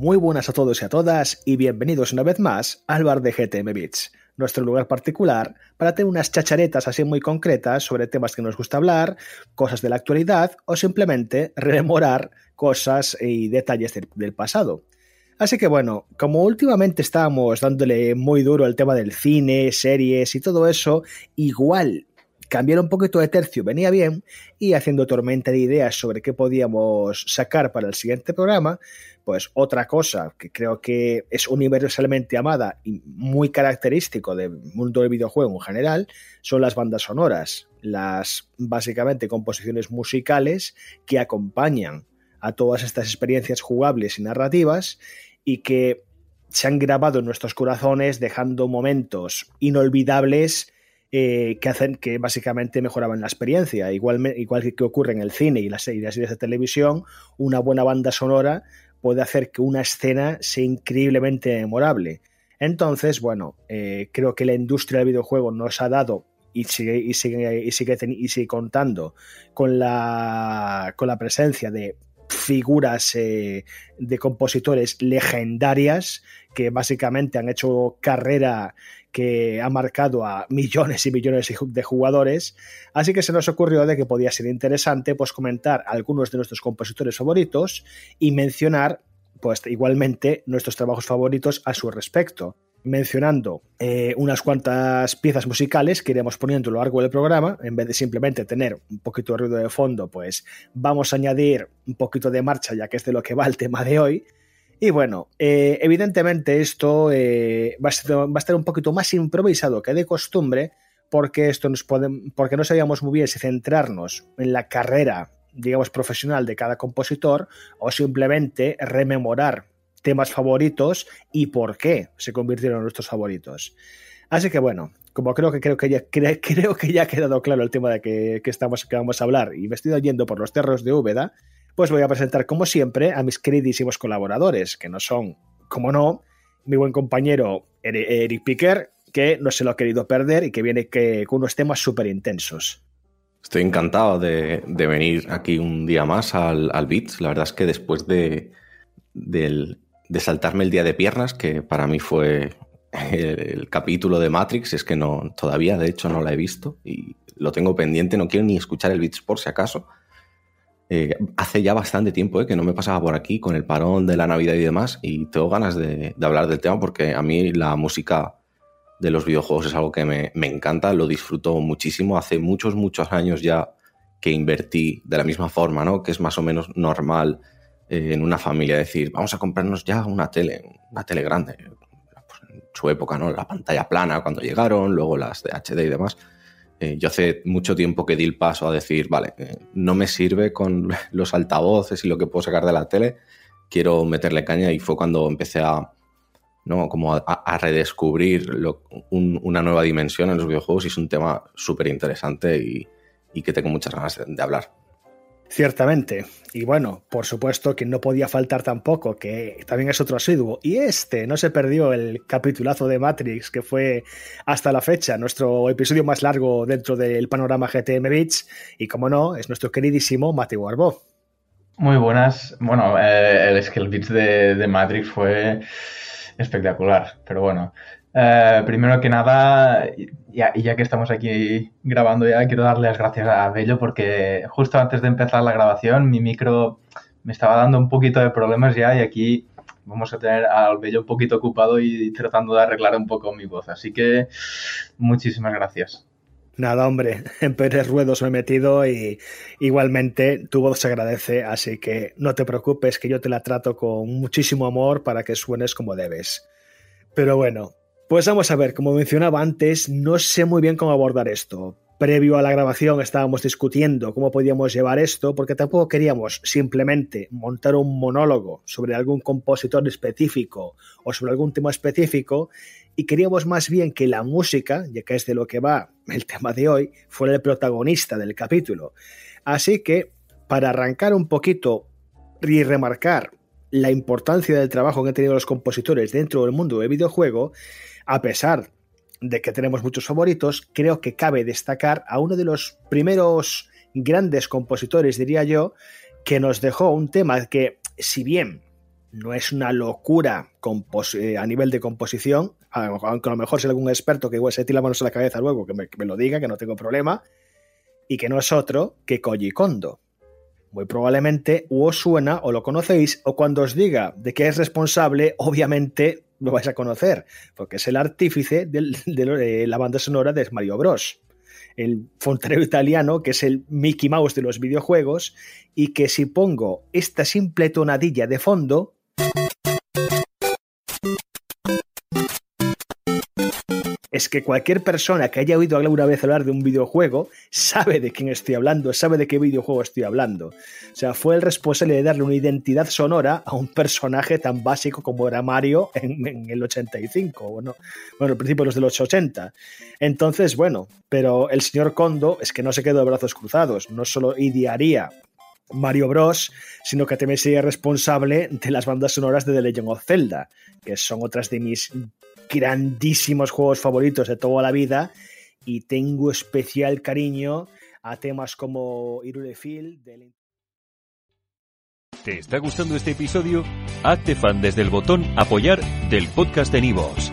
Muy buenas a todos y a todas y bienvenidos una vez más al bar de GTM Beats, nuestro lugar particular para tener unas chacharetas así muy concretas sobre temas que nos gusta hablar, cosas de la actualidad o simplemente rememorar cosas y detalles del, pasado. Así que bueno, como últimamente estábamos dándole muy duro al tema del cine, series y todo eso, igual cambiar un poquito de tercio venía bien y haciendo tormenta de ideas sobre qué podíamos sacar para el siguiente programa, pues otra cosa que creo que es universalmente amada y muy característico del mundo del videojuego en general son las bandas sonoras, las básicamente composiciones musicales que acompañan a todas estas experiencias jugables y narrativas y que se han grabado en nuestros corazones dejando momentos inolvidables eh, que hacen que básicamente mejoraban la experiencia. Igual, igual que ocurre en el cine y las, series de televisión, una buena banda sonora puede hacer que una escena sea increíblemente memorable. Entonces, bueno, eh, creo que la industria del videojuego nos ha dado y sigue, y sigue, y sigue, y sigue contando con la, con la presencia de figuras eh, de compositores legendarias que básicamente han hecho carrera que ha marcado a millones y millones de jugadores, así que se nos ocurrió de que podía ser interesante pues comentar algunos de nuestros compositores favoritos y mencionar pues igualmente nuestros trabajos favoritos a su respecto mencionando eh, unas cuantas piezas musicales que iremos poniendo a lo largo del programa, en vez de simplemente tener un poquito de ruido de fondo, pues vamos a añadir un poquito de marcha, ya que es de lo que va el tema de hoy. Y bueno, eh, evidentemente esto eh, va, a estar un poquito más improvisado que de costumbre, porque, esto nos puede, porque no sabíamos muy bien si centrarnos en la carrera, digamos, profesional de cada compositor o simplemente rememorar temas favoritos y por qué se convirtieron en nuestros favoritos. Así que bueno, como creo que creo que ya, creo que ya ha quedado claro el tema de que, estamos, vamos a hablar y me estoy yendo por los terros de Úbeda, pues voy a presentar como siempre a mis queridísimos colaboradores, que no son, como no, mi buen compañero Eric Piquer, que no se lo ha querido perder y que viene que, con unos temas súper intensos. Estoy encantado de, venir aquí un día más al, al Beats. La verdad es que después de, de saltarme el día de piernas, que para mí fue el, capítulo de Matrix, es que no, todavía de hecho no la he visto y lo tengo pendiente, no quiero ni escuchar el Beats por si acaso. Eh, hace ya bastante tiempo eh, que no me pasaba por aquí con el parón de la Navidad y demás y tengo ganas de, hablar del tema porque a mí la música de los videojuegos es algo que me, encanta, lo disfruto muchísimo. Hace muchos, muchos años ya que invertí de la misma forma, ¿no? Que es más o menos normal eh, en una familia decir, vamos a comprarnos ya una tele, una tele grande. Pues en su época, ¿no? La pantalla plana cuando llegaron, luego las de HD y demás. Eh, yo hace mucho tiempo que di el paso a decir, vale, eh, no me sirve con los altavoces y lo que puedo sacar de la tele, quiero meterle caña y fue cuando empecé a, ¿no? como a, redescubrir una nueva dimensión en los videojuegos y es un tema súper interesante y, y, que tengo muchas ganas de hablar. Ciertamente. Y bueno, por supuesto que no podía faltar tampoco, que también es otro asiduo. Y este no se perdió el capitulazo de Matrix, que fue hasta la fecha nuestro episodio más largo dentro del panorama GTM Beats. Y como no, es nuestro queridísimo Mateo Arbó. Muy buenas. Bueno, eh, el Beats de, de Matrix fue espectacular, pero bueno. Eh, primero que nada, ya, y ya que estamos aquí grabando ya, quiero darle las gracias a Bello porque justo antes de empezar la grabación mi micro me estaba dando un poquito de problemas ya y aquí vamos a tener al Bello un poquito ocupado y tratando de arreglar un poco mi voz. Así que muchísimas gracias. Nada, hombre, en Pérez Ruedos me he metido y igualmente tu voz se agradece, así que no te preocupes que yo te la trato con muchísimo amor para que suenes como debes. Pero bueno, pues vamos a ver, como mencionaba antes, no sé muy bien cómo abordar esto. Previo a la grabación estábamos discutiendo cómo podíamos llevar esto, porque tampoco queríamos simplemente montar un monólogo sobre algún compositor específico o sobre algún tema específico, y queríamos más bien que la música, ya que es de lo que va el tema de hoy, fuera el protagonista del capítulo. Así que, para arrancar un poquito y remarcar la importancia del trabajo que han tenido los compositores dentro del mundo del videojuego, a pesar de que tenemos muchos favoritos, creo que cabe destacar a uno de los primeros grandes compositores, diría yo, que nos dejó un tema que, si bien no es una locura eh, a nivel de composición, aunque a lo mejor si algún experto que igual se tira la mano a la cabeza luego, que me, que me, lo diga, que no tengo problema, y que no es otro que Koji Kondo. Muy probablemente o os suena o lo conocéis, o cuando os diga de qué es responsable, obviamente lo vais a conocer, porque es el artífice de la banda sonora de Mario Bros. El fontanero italiano, que es el Mickey Mouse de los videojuegos, y que si pongo esta simple tonadilla de fondo, es que cualquier persona que haya oído alguna vez hablar de un videojuego sabe de quién estoy hablando, sabe de qué videojuego estoy hablando. O sea, fue el responsable de darle una identidad sonora a un personaje tan básico como era Mario en, el 85, bueno, bueno, al principio los de los 80. Entonces, bueno, pero el señor Kondo es que no se quedó de brazos cruzados, no solo idearía Mario Bros, sino que también sería responsable de las bandas sonoras de The Legend of Zelda, que son otras de mis grandísimos juegos favoritos de toda la vida y tengo especial cariño a temas como Irule Field. ¿Te está gustando este episodio? Hazte fan desde el botón apoyar del podcast de Nivos.